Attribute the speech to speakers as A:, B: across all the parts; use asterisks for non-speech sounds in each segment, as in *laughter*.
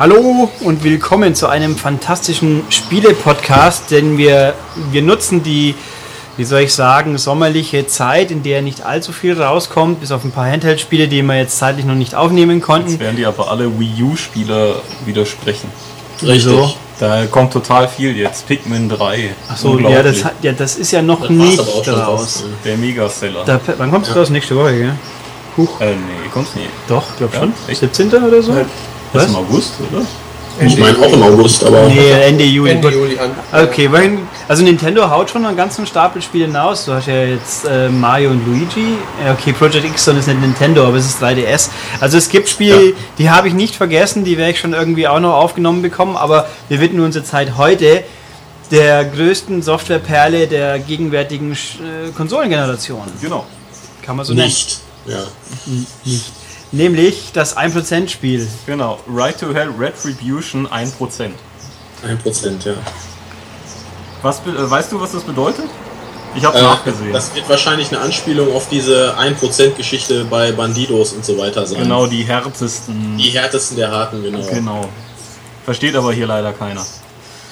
A: Hallo und willkommen zu einem fantastischen Spiele-Podcast, denn wir, wir nutzen die, wie soll ich sagen, sommerliche Zeit, in der nicht allzu viel rauskommt, bis auf ein paar Handheld-Spiele, die wir jetzt zeitlich noch nicht aufnehmen konnten.
B: Jetzt werden die aber alle Wii U-Spieler widersprechen.
A: Wieso?
B: Da kommt total viel jetzt. Pikmin 3.
A: Achso, ja das, hat- ja, das ist ja noch
C: Das
A: nicht
C: aber auch schon
A: raus.
C: fast?
B: Der Megaseller.
A: Da, wann kommt es raus? Nächste Woche, gell? Huch.
B: Äh, nee, kommt's nie.
A: Doch, glaub
B: Ja,
A: schon.
B: echt?
A: 17. oder so?
B: Das
A: Was?
B: ist im August, oder?
C: Ich meine auch im August, aber
A: Nee, Ende Juli.
D: Ende Juli an.
A: Okay, weil, also Nintendo haut schon einen ganzen Stapel Spiele hinaus. Du hast ja jetzt äh, Mario und Luigi. Ja, okay, Project X ist nicht Nintendo, aber es ist 3DS. Also es gibt Spiele,
C: Ja.
A: die habe ich nicht vergessen, die werde ich schon irgendwie auch noch aufgenommen bekommen, aber wir widmen unsere Zeit heute der größten Softwareperle der gegenwärtigen äh, Konsolengeneration.
B: Genau.
A: Kann man so nennen.
C: nicht.
A: Nämlich das 1%-Spiel.
B: Genau. Right to Hell Retribution 1%.
C: Ein Prozent, ja.
B: Was, äh, weißt du, was das bedeutet? Ich hab's
C: Äh,
B: nachgesehen.
C: das wird wahrscheinlich eine Anspielung auf diese 1%-Geschichte bei Bandidos und so weiter sein.
B: genau, die härtesten.
C: Die härtesten der Harten, genau.
B: Genau. Versteht aber hier leider keiner.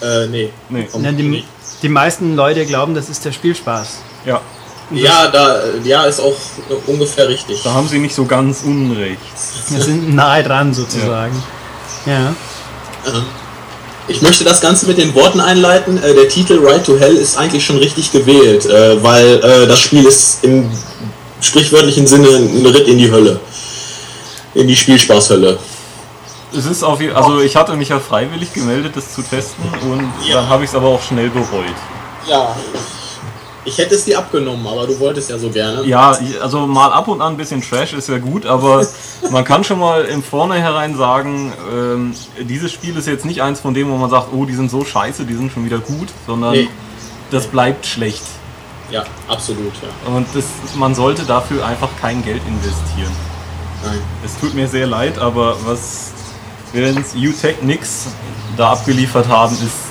C: Äh, nee.
B: Nee.
A: Die, die meisten Leute glauben, das ist der Spielspaß.
B: Ja,
C: Ja, da, ja, ist auch äh, ungefähr richtig.
B: da haben sie nicht so ganz unrecht.
A: Wir sind nahe dran sozusagen. Ja.
C: Ähm, Ich möchte das Ganze mit den Worten einleiten. Äh, der Titel Right to Hell ist eigentlich schon richtig gewählt, äh, weil äh, das Spiel ist im sprichwörtlichen Sinne ein Ritt in die Hölle. In die Spielspaßhölle.
B: Es ist auf jeden also ich hatte mich ja freiwillig gemeldet, das zu testen und
C: Ja.
B: dann habe ich es aber auch schnell bereut.
C: Ja. Ich hätte es dir abgenommen, aber du wolltest ja so gerne.
B: Ja, also mal ab und an ein bisschen Trash ist ja gut, aber *laughs* man kann schon mal im Vornherein sagen, ähm, dieses Spiel ist jetzt nicht eins von denen, wo man sagt, oh, die sind so scheiße, die sind schon wieder gut, sondern
C: Nee.
B: das bleibt schlecht.
C: Ja, absolut, ja.
B: Und das, man sollte dafür einfach kein Geld investieren.
C: Nein.
B: Es tut mir sehr leid, aber was während U-Technics da abgeliefert haben, ist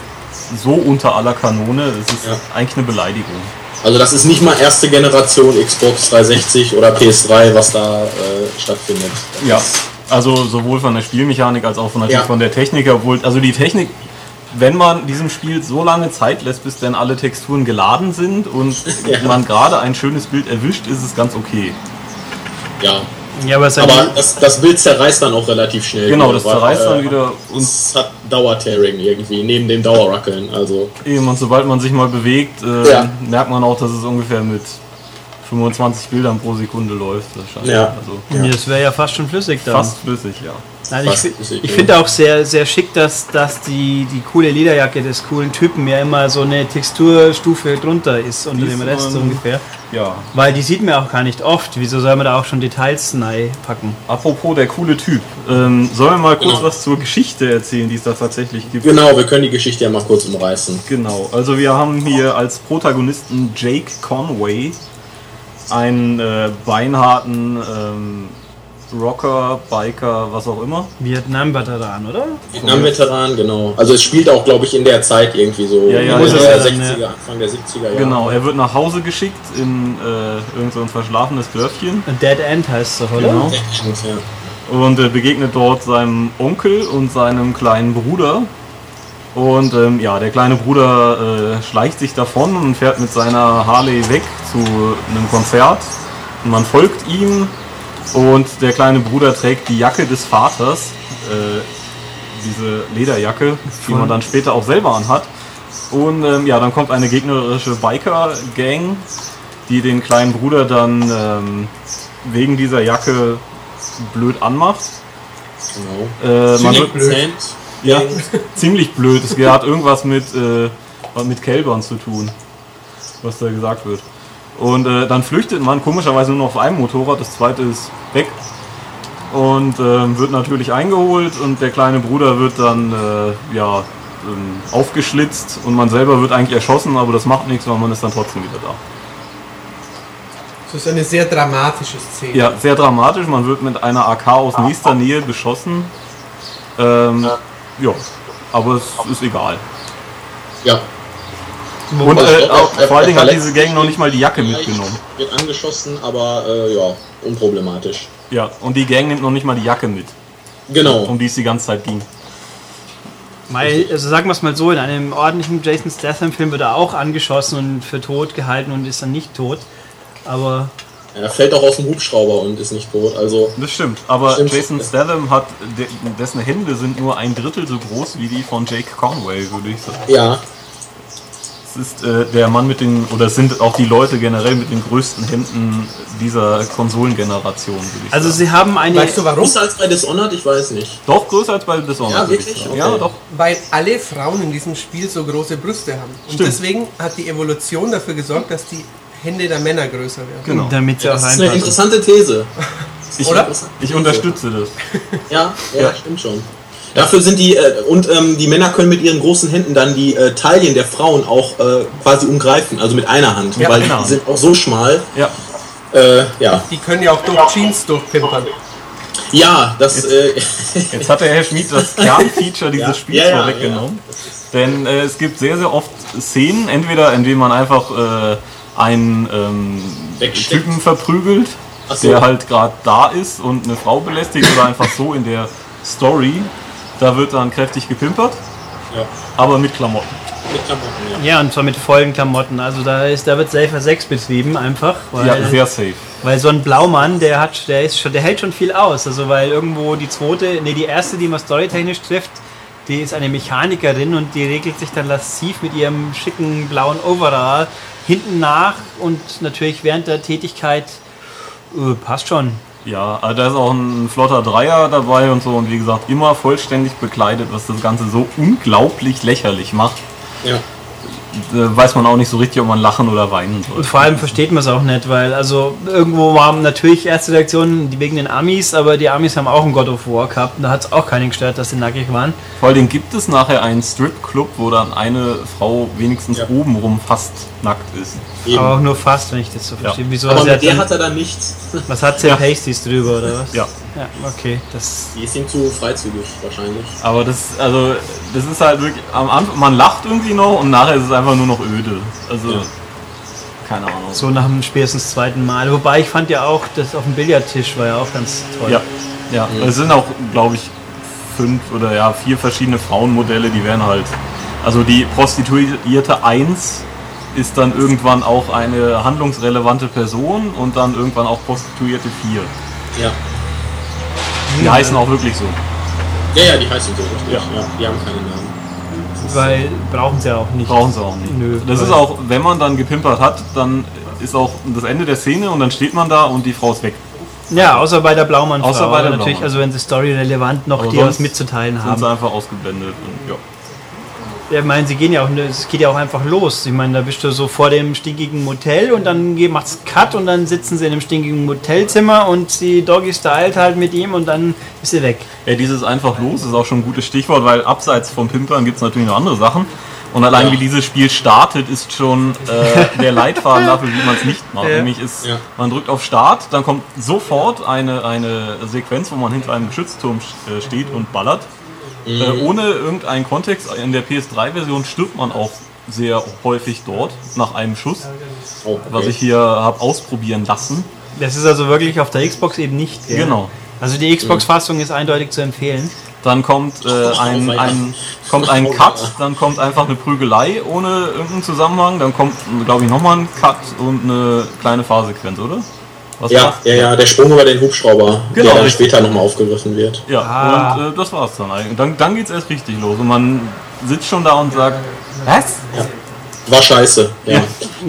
B: so unter aller Kanone, das ist
C: Ja.
B: eigentlich eine Beleidigung.
C: Also das ist nicht mal erste Generation Xbox 360 oder PS3, was da äh, stattfindet. Das
B: Ja, also sowohl von der Spielmechanik als auch von, natürlich
C: Ja.
B: von der Technik, obwohl, also die Technik, wenn man diesem Spiel so lange Zeit lässt, bis dann alle Texturen geladen sind und *laughs*
C: Ja.
B: man gerade ein schönes Bild erwischt, ist es ganz okay.
C: ja.
A: Ja, aber,
C: Aber das, das Bild zerreißt dann auch relativ schnell.
B: Genau,
C: wieder,
B: das
C: weil,
B: zerreißt dann
C: äh,
B: wieder und
C: Es hat Dauertearing irgendwie, neben dem Dauerrackeln. Also,
B: eben, und sobald man sich mal bewegt, äh,
C: Ja.
B: merkt man auch, dass es ungefähr mit 25 Bildern pro Sekunde läuft. wahrscheinlich.
C: Ja.
B: Also
A: Ja, Das wäre ja fast schon flüssig dann.
B: fast flüssig, ja.
A: Nein, ich
C: fast
A: fi-
C: flüssig,
A: ich finde auch sehr, sehr schick, dass, dass die, die coole Lederjacke des coolen Typen ja immer so eine Texturstufe drunter ist unter
B: Die
A: dem Rest so ungefähr.
B: Ja.
A: Weil die sieht man auch gar nicht oft. Wieso soll man da auch schon Details rein packen?
B: Apropos der coole Typ. Ähm, sollen wir mal kurz
C: Genau.
B: was zur Geschichte erzählen, die es da tatsächlich gibt?
C: genau, wir können die Geschichte ja mal kurz umreißen.
B: Genau, also wir haben hier als Protagonisten Jake Conway, einen äh, beinharten ähm, Rocker, Biker, was auch immer.
A: Vietnam-Veteran, oder?
C: Vietnam-Veteran, genau. Also es spielt auch, glaube ich, in der Zeit irgendwie so.
B: Ja, ja,
C: der
A: ja dann,
C: 60er, Anfang der 70er Jahre.
B: Genau, er wird nach Hause geschickt in äh, irgend so ein verschlafenes Dörfchen
A: Und Dead End heißt es doch, oder?
B: Genau.
C: Ja.
B: und äh, begegnet dort seinem Onkel und seinem kleinen Bruder. Und ähm, ja, der kleine Bruder äh, schleicht sich davon und fährt mit seiner Harley weg zu einem Konzert. Und man folgt ihm und der kleine Bruder trägt die Jacke des Vaters, äh, diese Lederjacke, die man dann später auch selber anhat. Und ähm, ja, dann kommt eine gegnerische Biker-Gang, die den kleinen Bruder dann ähm, wegen dieser Jacke blöd anmacht.
C: Genau.
B: Äh, man wird,
D: blöd.
B: Ja, ziemlich blöd. Es hat irgendwas mit, äh, mit Kälbern zu tun, was da gesagt wird. Und äh, dann flüchtet man komischerweise nur noch auf einem Motorrad, das zweite ist weg. Und ähm, wird natürlich eingeholt und der kleine Bruder wird dann äh, ja, ähm, aufgeschlitzt und man selber wird eigentlich erschossen, aber das macht nichts, weil man ist dann trotzdem wieder da.
D: Das ist eine sehr dramatische Szene.
B: Ja, sehr dramatisch. Man wird mit einer AK aus nächster Nähe beschossen. Ähm, ja, aber es ist egal.
C: ja.
B: Und äh, auch, vor allen Dingen hat diese Gang noch nicht mal die Jacke mitgenommen.
C: Wird angeschossen, aber äh, ja, unproblematisch.
B: Ja, und die Gang nimmt noch nicht mal die Jacke mit,
C: Genau.
B: um die es die ganze Zeit ging.
A: Weil, also sagen wir es mal so, in einem ordentlichen Jason Statham-Film wird er auch angeschossen und für tot gehalten und ist dann nicht tot. Aber
C: Er fällt auch aus dem Hubschrauber und ist nicht tot. Also,
B: Das stimmt, aber
C: Stimmt.
B: Jason Statham hat, de, dessen Hände sind nur ein Drittel so groß wie die von Jake Conway, würde ich sagen.
C: ja.
B: Es ist äh, der Mann mit den, oder es sind auch die Leute generell mit den größten Händen dieser Konsolengeneration, würde ich
A: also
B: sagen.
A: sie haben eine.
D: Weißt du warum?
C: Größer als bei Dishonored? Ich weiß nicht.
B: Doch größer als bei Dishonored.
C: Ja, wirklich? Okay.
B: Ja, doch.
D: Weil alle Frauen in diesem Spiel so große Brüste haben. Und
B: Stimmt.
D: deswegen hat die Evolution dafür gesorgt, dass die Hände der Männer größer werden.
B: Genau.
A: Damit sie
C: Ja,
A: auch
C: das ist eine interessante These. *laughs*
B: Ich,
D: Oder?
B: ich unterstütze das. *laughs*
C: Ja, ja,
B: Ja.
C: stimmt schon. Dafür sind die, äh, und ähm, die Männer können mit ihren großen Händen dann die äh, Taillen der Frauen auch äh, quasi umgreifen, also mit einer Hand,
B: Ja,
C: weil
B: genau.
C: die sind auch so schmal.
B: Ja,
C: Äh, ja.
D: Die können ja auch durch Jeans durchpimpern.
C: ja, das, äh, *laughs*
B: jetzt hat der Herr Schmid das Kernfeature dieses
C: Ja.
B: Spiels
C: Ja, ja,
B: vorweggenommen. Denn äh, es gibt sehr, sehr oft Szenen, entweder indem man einfach äh, einen ähm. Typen verprügelt,
C: so.
B: der halt gerade da ist und eine Frau belästigt oder einfach so in der Story. Da wird dann kräftig gepimpert,
C: ja,
B: aber mit Klamotten.
C: mit Klamotten, ja.
A: Ja, und zwar mit vollen Klamotten. Also da ist, da wird Safer 6 betrieben einfach. Weil,
B: Ja, sehr safe.
A: weil so ein Blaumann, der hat, der ist schon, der hält schon viel aus. Also weil irgendwo die zweite, nee, die erste, die man storytechnisch trifft, die ist eine Mechanikerin und die regelt sich dann lasziv mit ihrem schicken blauen Overall hinten nach und natürlich während der Tätigkeit äh, passt schon.
B: Ja, also da ist auch ein flotter Dreier dabei und so und wie gesagt immer vollständig bekleidet, was das Ganze so unglaublich lächerlich macht.
C: ja.
B: Da weiß man auch nicht so richtig, ob man lachen oder weinen soll.
A: Und vor allem versteht man es auch nicht, weil also irgendwo waren natürlich erste Reaktionen die wegen den Amis, aber die Amis haben auch einen God of War gehabt und da hat es auch keinen gestört, dass sie nackig waren.
B: Vor allem gibt es nachher einen Stripclub, wo dann eine Frau wenigstens
C: Ja.
B: obenrum fast nackt ist.
C: Eben.
A: Aber auch nur fast, wenn ich das so verstehe. Wieso
C: Aber mit der
A: dann,
C: hat er dann nichts.
A: was hat sie
B: Ja.
A: Pasties drüber oder was?
B: Ja.
A: Ja, okay. Das,
C: Die ist ihm zu freizügig, wahrscheinlich.
B: Aber das, also, das ist halt wirklich, am Anfang, man lacht irgendwie noch und nachher ist es einfach nur noch öde. Also,
C: Ja.
B: keine Ahnung.
A: so nach dem spätestens zweiten Mal. Wobei ich fand ja auch, das auf dem Billardtisch war ja auch ganz toll.
B: Ja, ja. Es sind auch, glaube ich, fünf oder ja, vier verschiedene Frauenmodelle, die werden halt. Also die Prostituierte 1 ist dann irgendwann auch eine handlungsrelevante Person und dann irgendwann auch Prostituierte 4.
C: Ja.
B: Die heißen auch wirklich so.
C: Ja, ja, die heißen so, richtig.
B: Ja.
C: Ja. die haben keine Namen.
A: Weil brauchen sie auch nicht.
B: Brauchen sie auch nicht.
A: Nö,
B: das ist auch, wenn man dann gepimpert hat, dann ist auch das Ende der Szene und dann steht man da und die Frau ist weg.
A: Ja, außer bei der Blaumann.
B: Außer bei der
A: natürlich,
B: Blaumann.
A: also wenn sie storyrelevant noch dir was mitzuteilen
B: Sind
A: haben.
B: sie einfach ausgeblendet. Und, ja.
A: Ja, ich meine, sie gehen ja auch, es geht ja auch einfach los. Ich meine, da bist du so vor dem stinkigen Motel und dann macht's Cut und dann sitzen sie in einem stinkigen Motelzimmer und die Doggy stylt halt mit ihm und dann ist sie weg.
B: Ja, dieses einfach los ist auch schon ein gutes Stichwort, weil abseits vom Pimpern gibt es natürlich noch andere Sachen. Und allein
C: Ja.
B: wie dieses Spiel startet, ist schon äh, *laughs* der Leitfaden dafür, wie man es nicht macht.
A: Ja.
B: Nämlich ist,
C: Ja.
B: man drückt auf Start, dann kommt sofort eine, eine Sequenz, wo man hinter einem Geschützturm äh, steht und ballert. Äh, ohne irgendeinen Kontext. In der PS3-Version stirbt man auch sehr häufig dort nach einem Schuss,
C: Oh, okay.
B: was ich hier habe ausprobieren lassen.
A: Das ist also wirklich auf der Xbox eben nicht. gell?
B: Genau.
A: Also die Xbox-Fassung ist eindeutig zu empfehlen.
B: Dann kommt, äh, ein, ein, kommt ein *laughs* Cut, dann kommt einfach eine Prügelei ohne irgendeinen Zusammenhang, dann kommt, glaube ich, nochmal ein Cut und eine kleine Fahrsequenz, oder? Was
C: Ja,
B: war's?
C: ja, ja, der Sprung über den Hubschrauber,
B: Genau,
C: der dann später nochmal aufgegriffen wird.
B: Ja,
A: Ah.
B: und äh, das war's dann eigentlich. Dann, dann geht's erst richtig los und man sitzt schon da und sagt, was?
C: War scheiße, ja.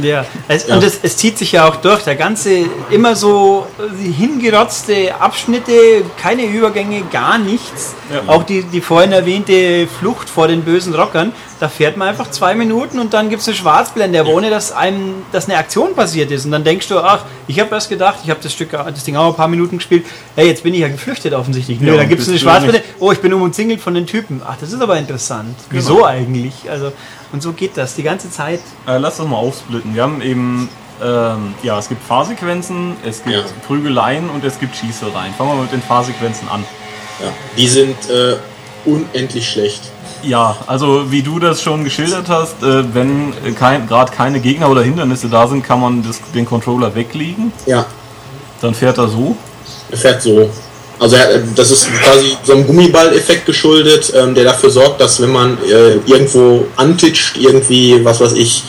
A: Ja, es,
C: Ja.
A: und es, es zieht sich ja auch durch. Der ganze, immer so äh, hingerotzte Abschnitte, keine Übergänge, gar nichts.
B: Ja.
A: Auch die, die vorhin erwähnte Flucht vor den bösen Rockern, da fährt man einfach zwei Minuten und dann gibt es eine Schwarzblende, aber ohne dass einem dass eine Aktion passiert ist. Und dann denkst du, ach, ich habe erst gedacht, ich habe das Stück, das Ding auch ein paar Minuten gespielt, hey, jetzt bin ich ja geflüchtet offensichtlich. Nö,
B: Ja,
A: dann gibt es eine Schwarzblende,
B: nicht.
A: oh, ich bin umzingelt von den Typen. Ach, das ist aber interessant. Wieso
B: Genau.
A: eigentlich? Also, und so geht das die ganze Zeit.
B: Äh, lass das mal aufsplitten. Wir haben eben, ähm, ja, es gibt Fahrsequenzen, es gibt
C: Ja.
B: Prügeleien und es gibt Schießereien. Fangen wir mal mit den Fahrsequenzen an.
C: ja. Die sind äh, unendlich schlecht.
B: Ja, also wie du das schon geschildert hast, äh, wenn äh, kein, gerade keine Gegner oder Hindernisse da sind, kann man das, den Controller weglegen.
C: Ja,
B: Dann fährt er so.
C: er fährt so. Also er- das ist quasi so einem Gummiball-Effekt geschuldet, ähm, der dafür sorgt, dass wenn man äh, irgendwo antitscht, irgendwie, was weiß ich,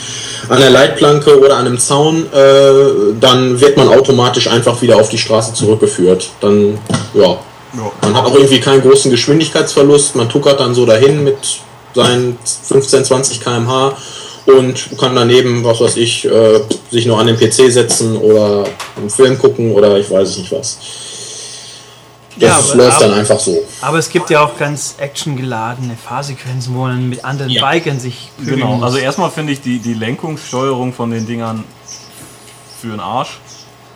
C: an der Leitplanke oder an einem Zaun, äh, dann wird man automatisch einfach wieder auf die Straße zurückgeführt. Dann, ja,
B: Ja.
C: man hat auch irgendwie keinen großen Geschwindigkeitsverlust, man tuckert dann so dahin mit seinen 15, 20 km/h und kann daneben, was weiß ich, äh, sich noch an den PC setzen oder einen Film gucken oder ich weiß es nicht was. Das
A: Ja, aber-
C: läuft dann
A: aber-
C: einfach so.
A: Aber es gibt ja auch ganz actiongeladene Fahrsequenzen, wo man mit anderen
C: Ja.
A: Bikern sich
B: Genau,
A: muss.
B: also erstmal finde ich die, die Lenkungssteuerung von den Dingern für den Arsch.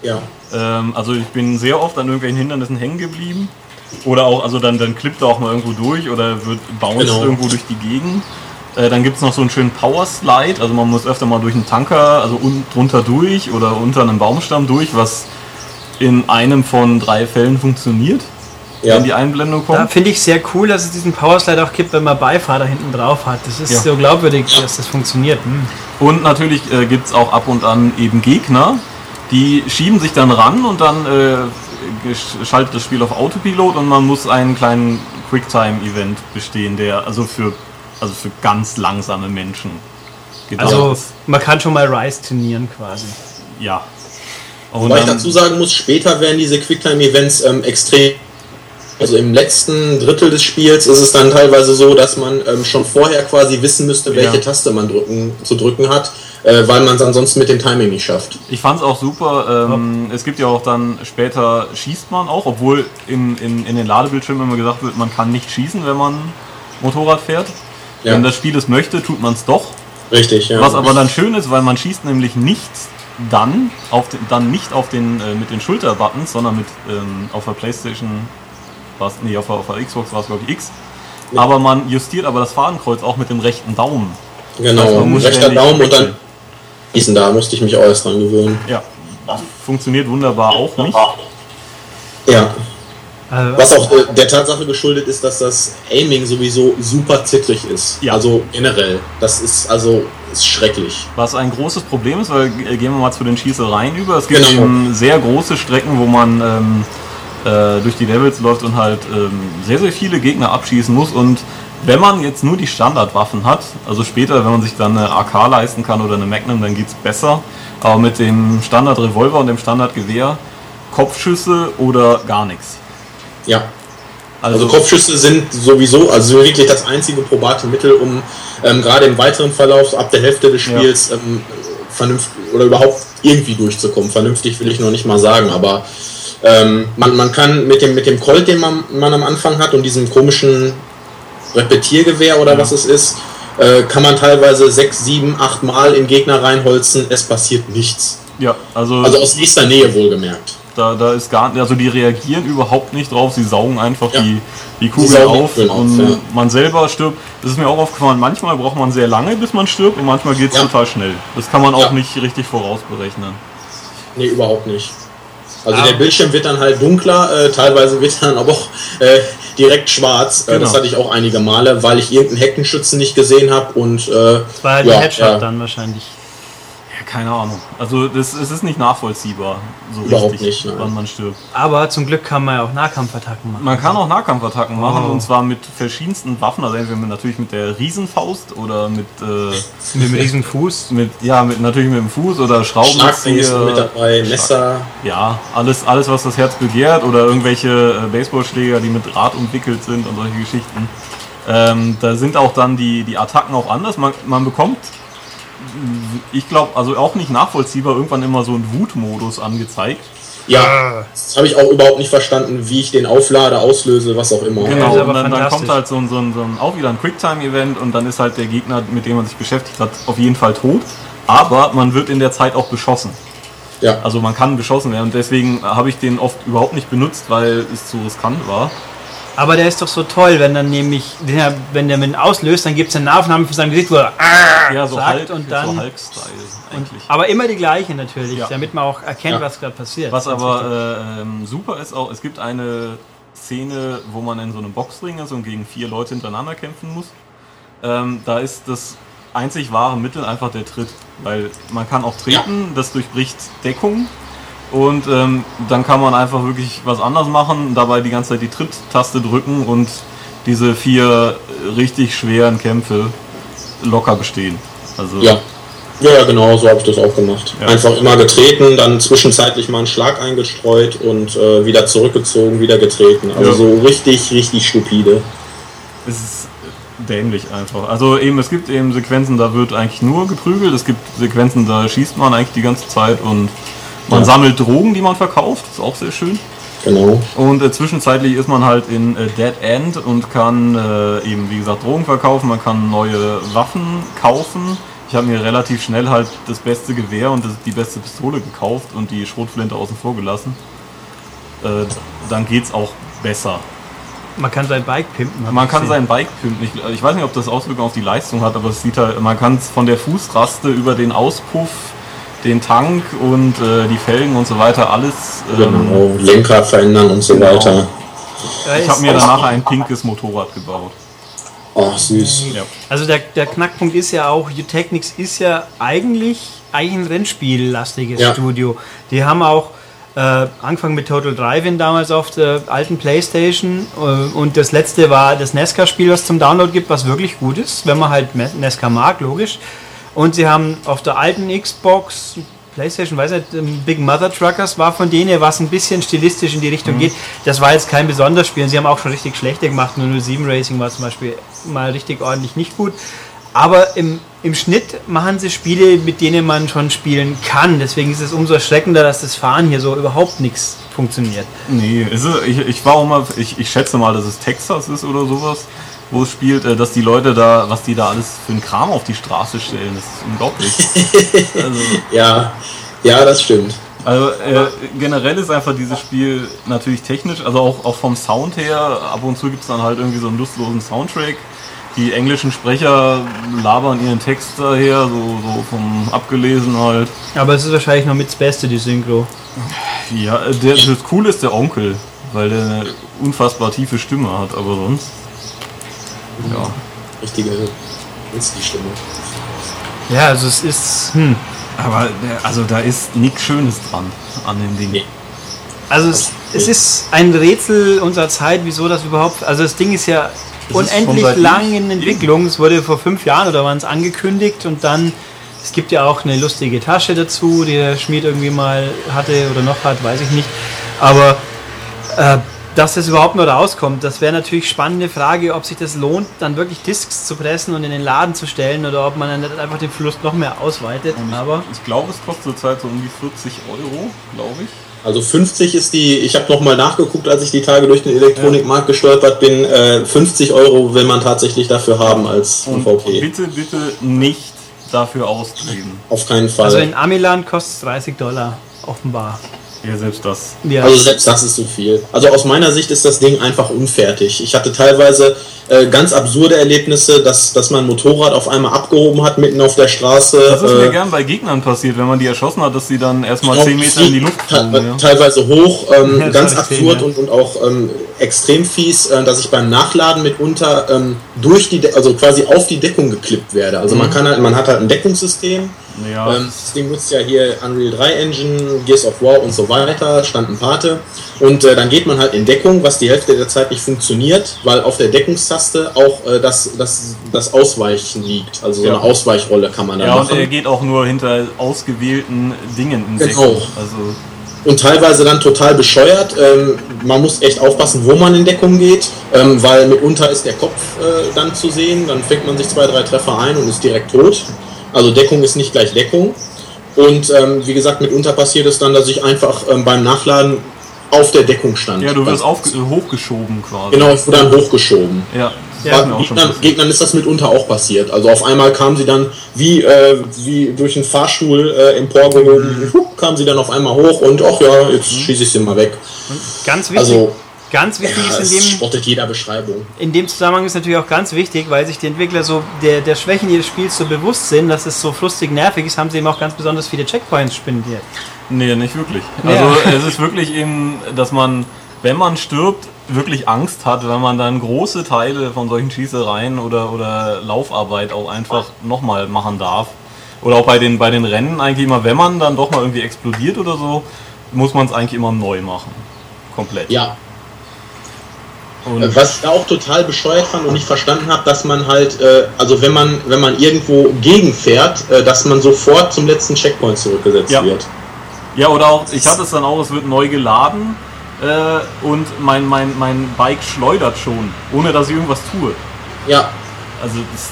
C: Ja.
B: Ähm, also ich bin sehr oft an irgendwelchen Hindernissen hängen geblieben. Oder auch, also dann, dann klippt er auch mal irgendwo durch oder wird bounced
C: Genau.
B: irgendwo durch die Gegend. Äh, dann gibt es noch so einen schönen Power Slide, also man muss öfter mal durch einen Tanker, also un drunter durch oder unter einem Baumstamm durch, was in einem von drei Fällen funktioniert,
C: Ja.
B: wenn die Einblendung
A: Da
B: kommt.
A: finde ich sehr cool, dass es diesen Powerslide auch gibt, wenn man Beifahrer hinten drauf hat. Das ist
B: Ja.
A: so glaubwürdig, dass das funktioniert. Hm.
B: Und natürlich äh, gibt es auch ab und an eben Gegner, die schieben sich dann ran und dann äh, schaltet das Spiel auf Autopilot und man muss einen kleinen Quicktime-Event bestehen, der also für, also für ganz langsame Menschen gedacht
A: Also
B: ist.
A: man kann schon mal Rise trainieren quasi.
B: Ja. Und
C: Wobei ich dazu sagen muss, später werden diese Quicktime-Events ähm, extrem. Also im letzten Drittel des Spiels ist es dann teilweise so, dass man ähm, schon vorher quasi wissen müsste, welche
B: Ja.
C: Taste man drücken, zu drücken hat, äh, weil man es ansonsten mit dem Timing nicht schafft.
B: Ich fand es auch super. Ähm, Es gibt ja auch dann später schießt man auch, obwohl im, im, in den Ladebildschirmen immer gesagt wird, man kann nicht schießen, wenn man Motorrad fährt.
C: Ja.
B: Wenn das Spiel es möchte, tut man es doch.
C: Richtig, ja.
B: Was aber dann schön ist, weil man schießt nämlich nicht dann auf den, dann nicht auf den äh, mit den Schulterbuttons, sondern mit ähm, auf der Playstation was nee auf der, auf der Xbox war es glaube ich X. Aber man justiert aber das Fadenkreuz auch mit dem rechten Daumen.
C: genau,
B: Das heißt, man muss
C: rechter Daumen und dann schießen, da musste ich mich auch erst dran gewöhnen.
B: Ja, funktioniert wunderbar auch nicht.
C: Ja,
A: Also,
C: was auch der Tatsache geschuldet ist, dass das Aiming sowieso super zittrig ist.
B: Ja.
C: Also generell, das ist also ist schrecklich.
B: Was ein großes Problem ist, weil äh, gehen wir mal zu den Schießereien über. Es gibt
C: Genau.
B: eben sehr große Strecken, wo man ähm, äh, durch die Levels läuft und halt ähm, sehr, sehr viele Gegner abschießen muss. Und wenn man jetzt nur die Standardwaffen hat, also später, wenn man sich dann eine AK leisten kann oder eine Magnum, dann geht's besser. Aber mit dem Standard-Revolver und dem Standardgewehr, Kopfschüsse oder gar nichts.
C: Ja,
B: Also,
C: Also Kopfschüsse sind sowieso, also wirklich das einzige probate Mittel, um ähm, gerade im weiteren Verlauf ab der Hälfte des
B: Ja.
C: Spiels ähm, vernünftig oder überhaupt irgendwie durchzukommen. Vernünftig will ich noch nicht mal sagen, aber ähm, man, man kann mit dem, mit dem Colt, den man, man am Anfang hat und diesem komischen Repetiergewehr oder was es ist, äh, kann man teilweise sechs, sieben, acht Mal in Gegner reinholzen, es passiert nichts.
B: ja, also,
C: Also aus nächster Nähe wohlgemerkt.
B: Da, da ist gar also die reagieren überhaupt nicht drauf, sie saugen einfach
C: Ja.
B: die, die Kugel
C: die
B: auf
C: Kugeln auf,
B: und
C: ja.
B: man selber stirbt. Das ist mir auch aufgefallen, manchmal braucht man sehr lange, bis man stirbt und manchmal geht es
C: Ja.
B: total schnell. Das kann man auch
C: Ja.
B: nicht richtig vorausberechnen.
C: Nee, überhaupt nicht. Also
A: Aber-
C: der Bildschirm wird dann halt dunkler, äh, teilweise wird er dann aber auch äh, direkt schwarz. Äh, Das
B: Genau.
C: hatte ich auch einige Male, weil ich irgendeinen Heckenschützen nicht gesehen habe und äh,
A: das war halt
C: ja,
A: ein Headshot
C: ja,
A: dann wahrscheinlich.
B: Keine Ahnung. Also das, es ist nicht nachvollziehbar, so
C: Überhaupt
B: richtig,
C: nicht,
B: wann man stirbt.
A: Aber zum Glück kann man ja auch Nahkampfattacken machen.
B: Man kann auch Nahkampfattacken machen
A: Oh.
B: und zwar mit verschiedensten Waffen, also entweder mit, natürlich mit der Riesenfaust oder mit, äh,
A: Mit dem riesen Fuß.
B: mit ja, mit natürlich mit dem Fuß oder
C: Schlagring ist
B: Schraubenzieher.
C: mit dabei, Messer.
B: Ja, alles, alles, was das Herz begehrt oder irgendwelche äh, Baseballschläger, die mit Draht umwickelt sind und solche Geschichten. Ähm, da sind auch dann die, die Attacken auch anders. Man, man bekommt, ich glaube, also auch nicht nachvollziehbar, irgendwann immer so einen Wutmodus angezeigt.
C: Ja, das habe ich auch überhaupt nicht verstanden, wie ich den auflade, auslöse, was auch immer.
B: Genau, und dann, dann kommt halt so ein, so, ein, so ein, auch wieder ein Quicktime-Event und dann ist halt der Gegner, mit dem man sich beschäftigt hat, auf jeden Fall tot. Aber man wird in der Zeit auch beschossen.
C: Ja,
B: Also man kann beschossen werden und deswegen habe ich den oft überhaupt nicht benutzt, weil es zu riskant war.
A: Aber der ist doch so toll, wenn dann nämlich, der, wenn der mit ihn auslöst, dann gibt es eine Aufnahme von seinem Gesicht, wo er ah,
B: Ja, so
A: sagt
B: Hulk,
A: und dann.
B: so Hulk-Style eigentlich.
A: aber immer die gleiche natürlich,
B: Ja.
A: damit man auch erkennt,
C: Ja.
A: was gerade passiert.
B: Was aber äh, ähm, super ist auch, es gibt eine Szene, wo man in so einem Boxring ist und gegen vier Leute hintereinander kämpfen muss. Ähm, da ist das einzig wahre Mittel einfach der Tritt. Weil man kann auch treten, das durchbricht Deckung Und ähm, dann kann man einfach wirklich was anders machen, dabei die ganze Zeit die Tritt-Taste drücken und diese vier richtig schweren Kämpfe locker bestehen. Also
C: Ja. Ja, genau, so habe ich das auch gemacht.
B: Ja.
C: Einfach immer getreten, dann zwischenzeitlich mal einen Schlag eingestreut und äh, wieder zurückgezogen, wieder getreten. Also
B: Ja.
C: so richtig, richtig stupide.
B: es ist dämlich einfach. Also eben, es gibt eben Sequenzen, da wird eigentlich nur geprügelt, es gibt Sequenzen, da schießt man eigentlich die ganze Zeit und man
C: Ja.
B: sammelt Drogen, die man verkauft, ist auch sehr schön.
C: Genau.
B: Und äh, zwischenzeitlich ist man halt in äh, Dead End und kann äh, eben, wie gesagt, Drogen verkaufen, man kann neue Waffen kaufen. Ich habe mir relativ schnell halt das beste Gewehr und das, die beste Pistole gekauft und die Schrotflinte außen vor gelassen. Äh, dann geht's auch besser.
A: Man kann sein Bike pimpen.
B: Man
A: ich
B: kann
A: gesehen.
B: sein Bike pimpen. Ich, ich weiß nicht, ob das Auswirkungen auf die Leistung hat, aber es sieht halt, man kann es von der Fußraste über den Auspuff, den Tank und äh, die Felgen und so weiter alles. Ähm,
C: Genau. Lenkrad verändern und so
B: Genau.
C: weiter.
B: Ich habe mir danach ein pinkes Motorrad gebaut.
C: Ach, süß.
B: Ja.
A: Also der, der Knackpunkt ist ja auch, Utechnics ist ja eigentlich, eigentlich ein Rennspiellastiges
C: Ja.
A: Studio. Die haben auch äh, angefangen mit Total Drive-In damals auf der alten Playstation äh, und das letzte war das Nesca-Spiel, was zum Download gibt, was wirklich gut ist, wenn man halt Nesca mag, logisch. Und sie haben auf der alten Xbox, Playstation, weiß nicht, ähm, Big Mother Truckers war von denen, was ein bisschen stilistisch in die Richtung geht. Das war jetzt kein besonderes Spiel. Und sie haben auch schon richtig schlechte gemacht. 007 Racing war zum Beispiel mal richtig ordentlich nicht gut. Aber im, im Schnitt machen sie Spiele, mit denen man schon spielen kann. Deswegen ist es umso erschreckender, dass das Fahren hier so überhaupt nichts funktioniert.
B: Nee, ist ich, ich war auch mal, ich, ich schätze mal, dass es Texas ist oder sowas, wo es spielt, äh, dass die Leute da, was die da alles für einen Kram auf die Straße stellen, das ist unglaublich. also, *laughs*
C: Ja, ja, das stimmt.
B: Also äh, generell ist einfach dieses Spiel natürlich technisch, also auch, auch vom Sound her, ab und zu gibt es dann halt irgendwie so einen lustlosen Soundtrack. Die englischen Sprecher labern ihren Text daher, so, so vom Abgelesen halt.
A: Aber es ist wahrscheinlich noch mit das Beste, die Synchro.
B: Ja, äh, der, das Coole ist der Onkel, weil der eine unfassbar tiefe Stimme hat, aber sonst. Ja.
C: Richtige ist die Stimme.
A: Ja, also es ist. Hm.
B: Aber der, also da ist nichts Schönes dran an dem Ding.
C: Nee.
A: Also es, es ist ein Rätsel unserer Zeit, wieso das überhaupt. Also das Ding ist ja
B: Das ist
A: unendlich
B: seit
A: lang in Entwicklung. Es wurde vor fünf Jahren oder wann es angekündigt und dann. Es gibt ja auch eine lustige Tasche dazu, die der Schmied irgendwie mal hatte oder noch hat, weiß ich nicht. Aber äh, dass das überhaupt nur rauskommt, das wäre natürlich spannende Frage, ob sich das lohnt, dann wirklich Discs zu pressen und in den Laden zu stellen oder ob man dann nicht einfach den Verlust noch mehr ausweitet.
B: Ich,
A: Aber
B: ich glaube, es kostet zurzeit so um die 40 Euro, glaube ich.
C: Also 50 ist die, ich habe nochmal nachgeguckt, als ich die Tage durch den Elektronikmarkt gestolpert bin, äh, 50 Euro will man tatsächlich dafür haben als
B: Und
C: UVP.
B: bitte, bitte nicht dafür ausgeben.
C: Auf keinen Fall.
A: also in Amiland kostet es 30 Dollar, offenbar.
B: Ja, selbst das.
A: Ja.
C: Also selbst das ist zu viel. Also aus meiner Sicht ist das Ding einfach unfertig. Ich hatte teilweise äh, ganz absurde Erlebnisse, dass, dass mein Motorrad auf einmal abgehoben hat mitten auf der Straße.
B: Das ist mir
C: äh,
B: gern bei Gegnern passiert, wenn man die erschossen hat, dass sie dann erstmal
C: auch
B: 10 Meter in die Luft fliegen. Ja.
C: Teilweise hoch, ähm, *laughs*
A: Ja,
C: ganz absurd
A: ja.
C: und, und auch ähm, extrem fies, äh, dass ich beim Nachladen mitunter ähm, durch die, De also quasi auf die Deckung geklippt werde. Also man kann halt, man hat halt ein Deckungssystem.
B: Ja,
C: Ähm, das Ding nutzt ja hier Unreal 3 Engine, Gears of War und so weiter, stand ein Pate. Und äh, dann geht man halt in Deckung, was die Hälfte der Zeit nicht funktioniert, weil auf der Deckungstaste auch äh, das, das, das Ausweichen liegt. Also so
B: Ja.
C: eine Ausweichrolle kann man da
B: ja und
C: machen.
B: er geht auch nur hinter ausgewählten Dingen in
C: Genau.
B: Deckung. Also,
C: und teilweise dann total bescheuert. Ähm, man muss echt aufpassen, wo man in Deckung geht, ähm, weil mitunter ist der Kopf äh, dann zu sehen. Dann fängt man sich zwei, drei Treffer ein und ist direkt tot. Also Deckung ist nicht gleich Deckung. Und ähm, wie gesagt, mitunter passiert es dann, dass ich einfach ähm, beim Nachladen auf der Deckung stand.
B: ja, du wirst auf, hochgeschoben quasi.
C: Genau, ich wurde dann hochgeschoben.
B: Ja,
A: Ja,
C: Gegnern. Gegnern ist das mitunter auch passiert. Also auf einmal kam sie dann wie, äh, wie durch einen Fahrstuhl äh, emporgehoben, hup, kam sie dann auf einmal hoch und ach ja, jetzt schieße ich sie mal weg.
A: Ganz wichtig,
C: Also
A: ganz wichtig
C: ja,
A: ist in dem,
C: spottet jeder Beschreibung.
A: in dem Zusammenhang ist natürlich auch ganz wichtig, weil sich die Entwickler so der, der Schwächen ihres Spiels so bewusst sind, dass es so frustig nervig ist, haben sie eben auch ganz besonders viele Checkpoints spendiert.
B: Nee, nicht wirklich.
A: Ja.
B: Also es ist wirklich eben, dass man, wenn man stirbt, wirklich Angst hat, wenn man dann große Teile von solchen Schießereien oder, oder Laufarbeit auch einfach nochmal machen darf. Oder auch bei den, bei den Rennen eigentlich immer, wenn man dann doch mal irgendwie explodiert oder so, muss man es eigentlich immer neu machen. Komplett.
C: Ja,
B: Und
C: Was ich da auch total bescheuert fand und nicht verstanden habe, dass man halt, äh, also wenn man, wenn man irgendwo gegenfährt, äh, dass man sofort zum letzten Checkpoint zurückgesetzt
B: Ja.
C: wird.
B: Ja, oder auch, ich hatte es dann auch, es wird neu geladen äh, und mein, mein, mein Bike schleudert schon, ohne dass ich irgendwas tue.
C: Ja,
B: Also das.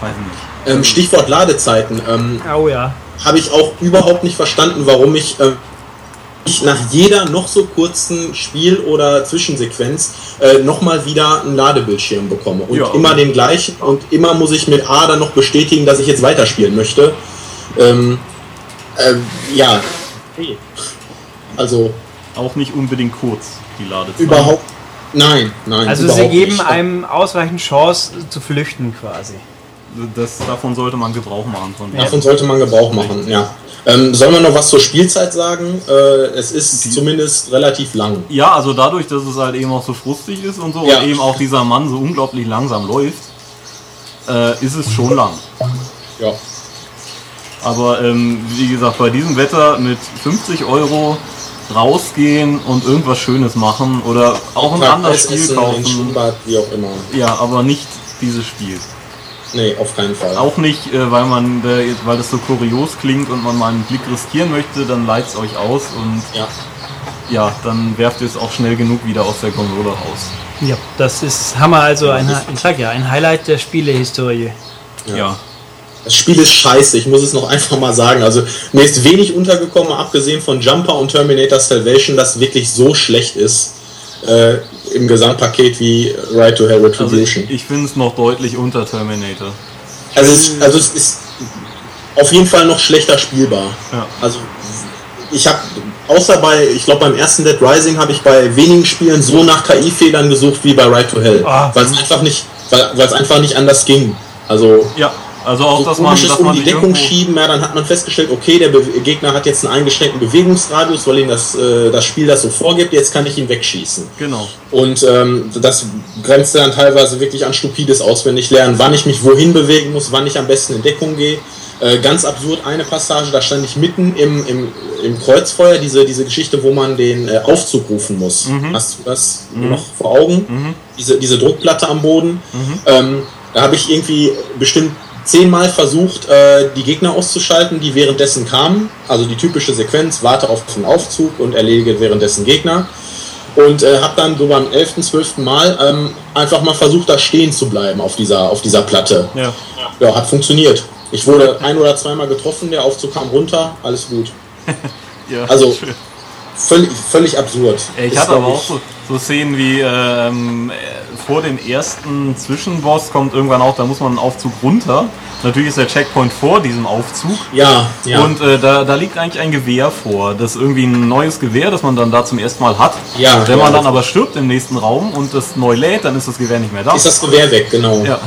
B: Weiß nicht.
C: ähm, Stichwort Ladezeiten. Ähm,
A: Oh ja.
C: habe ich auch überhaupt nicht verstanden, warum ich, äh, ich nach jeder noch so kurzen Spiel- oder Zwischensequenz äh, nochmal wieder einen Ladebildschirm bekomme. Und
B: Ja.
C: immer den gleichen und immer muss ich mit A dann noch bestätigen, dass ich jetzt weiterspielen möchte. Ähm, ähm, ja. Also
B: Auch nicht unbedingt kurz, die Ladezeit.
C: überhaupt. Nein, nein.
A: Also sie geben
C: nicht.
A: einem ausreichend Chance zu flüchten quasi.
B: Das, davon sollte man Gebrauch machen. Von
C: Davon sollte man Gebrauch machen, ja. Ähm, sollen wir noch was zur Spielzeit sagen? Äh, es ist zumindest relativ lang.
B: Ja, also dadurch, dass es halt eben auch so frustig ist und so
C: Ja.
B: und eben auch dieser Mann so unglaublich langsam läuft, äh, ist es schon lang.
C: Ja.
B: Aber ähm, wie gesagt, bei diesem Wetter mit 50 Euro rausgehen und irgendwas Schönes machen oder auch ein anderes Spiel
C: Essen,
B: kaufen.
C: Schwimmbad, wie auch immer.
B: Ja, aber nicht dieses Spiel.
C: Nee, auf keinen Fall.
B: Auch nicht, äh, weil man, äh, weil das so kurios klingt und man mal einen Blick riskieren möchte, dann leiht es euch aus und
C: Ja.
B: ja, dann werft ihr es auch schnell genug wieder aus der Konsole raus.
A: Ja, das ist Hammer, also ein, ich sag ja, ein Highlight der Spielehistorie.
B: Ja.
C: Das Spiel ist scheiße, ich muss es noch *laughs* einfach mal sagen. Also mir ist wenig untergekommen, abgesehen von Jumper und Terminator Salvation, das wirklich so schlecht ist äh, im Gesamtpaket wie Ride to Hell
B: Also
C: Retribution.
B: ich, ich finde es noch deutlich unter Terminator.
C: Also es, also es ist auf jeden Fall noch schlechter spielbar.
B: Ja.
C: Also ich habe außer bei, ich glaube beim ersten Dead Rising habe ich bei wenigen Spielen so nach KI-Fehlern gesucht wie bei Ride to Hell,
A: Ah.
C: weil es einfach nicht, weil weil es einfach nicht anders ging. Also
B: Ja, also auch,
C: so
B: dass man, dass
C: um
B: man
C: die Deckung
B: irgendwo-
C: schieben, ja, dann hat man festgestellt, okay, der Be Gegner hat jetzt einen eingeschränkten Bewegungsradius, weil ihm das, äh, das Spiel das so vorgibt, jetzt kann ich ihn wegschießen.
B: Genau.
C: Und ähm, das grenzt dann teilweise wirklich an stupides Auswendiglernen, wann ich mich wohin bewegen muss, wann ich am besten in Deckung gehe. Äh, ganz absurd eine Passage, da stand ich mitten im, im, im Kreuzfeuer, diese, diese Geschichte, wo man den äh, Aufzug rufen muss. Hast du das noch vor Augen? Diese, diese Druckplatte am Boden. Ähm, da habe ich irgendwie bestimmt zehnmal versucht, äh, die Gegner auszuschalten, die währenddessen kamen. Also die typische Sequenz, warte auf den Aufzug und erledige währenddessen Gegner und äh, habe dann so beim 11., 12. Mal ähm, einfach mal versucht, da stehen zu bleiben auf dieser, auf dieser Platte.
B: Ja.
C: Ja, hat funktioniert. Ich wurde ein oder zweimal getroffen, der Aufzug kam runter, alles gut. *laughs*
B: ja.
C: Also-
B: schön.
C: Völlig, völlig absurd.
B: Ich
C: glaub
B: aber auch so, so Szenen wie ähm, äh, vor dem ersten Zwischenboss kommt irgendwann auch, da muss man einen Aufzug runter. Natürlich ist der Checkpoint vor diesem Aufzug.
C: Ja, ja.
B: Und äh, da, da liegt eigentlich ein Gewehr vor. Das ist irgendwie ein neues Gewehr, das man dann da zum ersten Mal hat.
C: Ja,
B: Wenn man
C: ja.
B: dann aber stirbt im nächsten Raum und das neu lädt, dann ist das Gewehr nicht mehr da.
C: ist das Gewehr weg, genau.
B: Ja,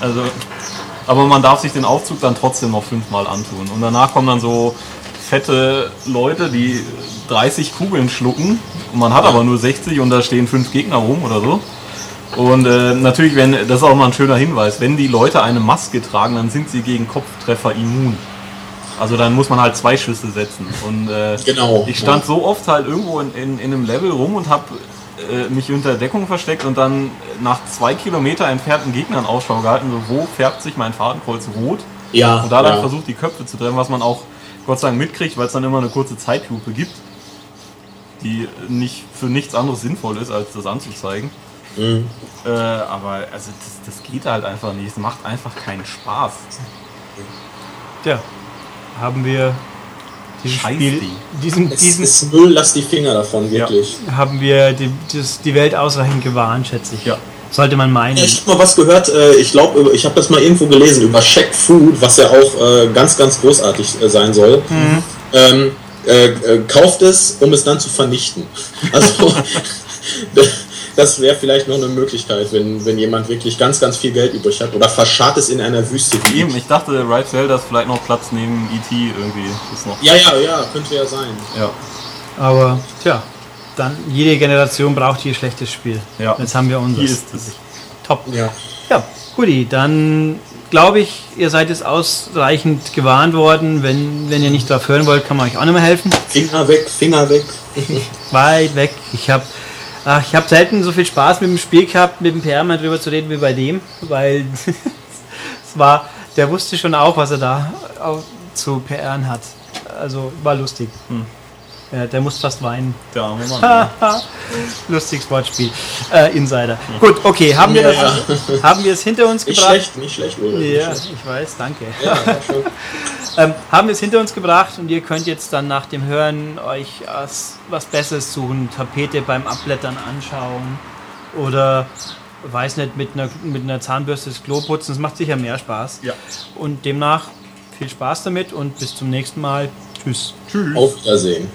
B: also, aber man darf sich den Aufzug dann trotzdem noch fünfmal antun. Und danach kommen dann so fette Leute, die 30 Kugeln schlucken. Und man hat aber nur 60 und da stehen fünf Gegner rum oder so. Und äh, natürlich, wenn, das ist auch mal ein schöner Hinweis, wenn die Leute eine Maske tragen, dann sind sie gegen Kopftreffer immun. Also dann muss man halt zwei Schüsse setzen. Und äh,
C: Genau,
B: ich stand
C: ja.
B: so oft halt irgendwo in, in, in einem Level rum und habe äh, mich unter Deckung versteckt und dann nach zwei Kilometer entfernten Gegnern Ausschau gehalten, so wo färbt sich mein Fadenkreuz rot
C: Ja,
B: und da dann
C: ja.
B: versucht die Köpfe zu treffen, was man auch Gott sei Dank mitkriegt, weil es dann immer eine kurze Zeitlupe gibt, die nicht für nichts anderes sinnvoll ist, als das anzuzeigen.
C: Mhm.
B: Äh, aber also das, das geht halt einfach nicht. Es macht einfach keinen Spaß.
A: Tja, haben wir dieses
B: Scheiß
A: Spiel, diesen,
C: Es
A: diesen
C: ist Müll, lass die Finger davon, wirklich.
A: haben wir die, das, die Welt ausreichend gewarnt, schätze ich.
B: Ja.
A: Sollte man meinen.
C: Ich habe mal was gehört, äh, ich glaube, ich habe das mal irgendwo gelesen über Shack Food, was ja auch äh, ganz, ganz großartig äh, sein soll. Ähm, äh, äh, kauft es, um es dann zu vernichten. *laughs* Also, *laughs* das wäre vielleicht noch eine Möglichkeit, wenn, wenn jemand wirklich ganz, ganz viel Geld übrig hat. Oder verscharrt es in einer Wüste. wie
B: Eben, ich dachte, Right Zelda ist vielleicht noch Platz neben E.T. irgendwie. Ist noch.
C: Ja, ja, ja, könnte ja sein.
B: Ja.
A: Aber tja, dann jede Generation braucht hier schlechtes Spiel.
B: Ja.
A: Jetzt haben wir unseres.
B: Hier ist es.
A: Top.
C: Ja.
A: Ja, guti, dann glaube ich, ihr seid jetzt ausreichend gewarnt worden. Wenn, wenn ihr nicht drauf hören wollt, kann man euch auch nicht mehr helfen.
C: Finger weg, Finger weg. *laughs*
A: Weit weg. Ich habe ich hab selten so viel Spaß mit dem Spiel gehabt, mit dem PR mal drüber zu reden wie bei dem, weil *laughs* es war, der wusste schon auch, was er da auch zu PRen hat. Also war lustig.
B: Hm.
A: Ja, der muss fast weinen.
B: Der arme Mann. ja.
A: Lustiges Wortspiel. Äh, Insider. Gut, okay, haben wir,
C: Ja,
A: das, haben wir es hinter uns
C: Nicht
A: gebracht?
C: schlecht, nicht schlecht, Ulrich.
A: Ja,
C: Nicht schlecht.
A: ich weiß, danke. *laughs* Ähm, haben wir es hinter uns gebracht und ihr könnt jetzt dann nach dem Hören euch was, was Besseres suchen, Tapete beim Abblättern anschauen oder weiß nicht, mit einer, mit einer Zahnbürste das Klo putzen. Das macht sicher mehr Spaß.
B: Ja.
A: Und demnach viel Spaß damit und bis zum nächsten Mal. Tschüss.
B: Tschüss.
C: Auf Wiedersehen.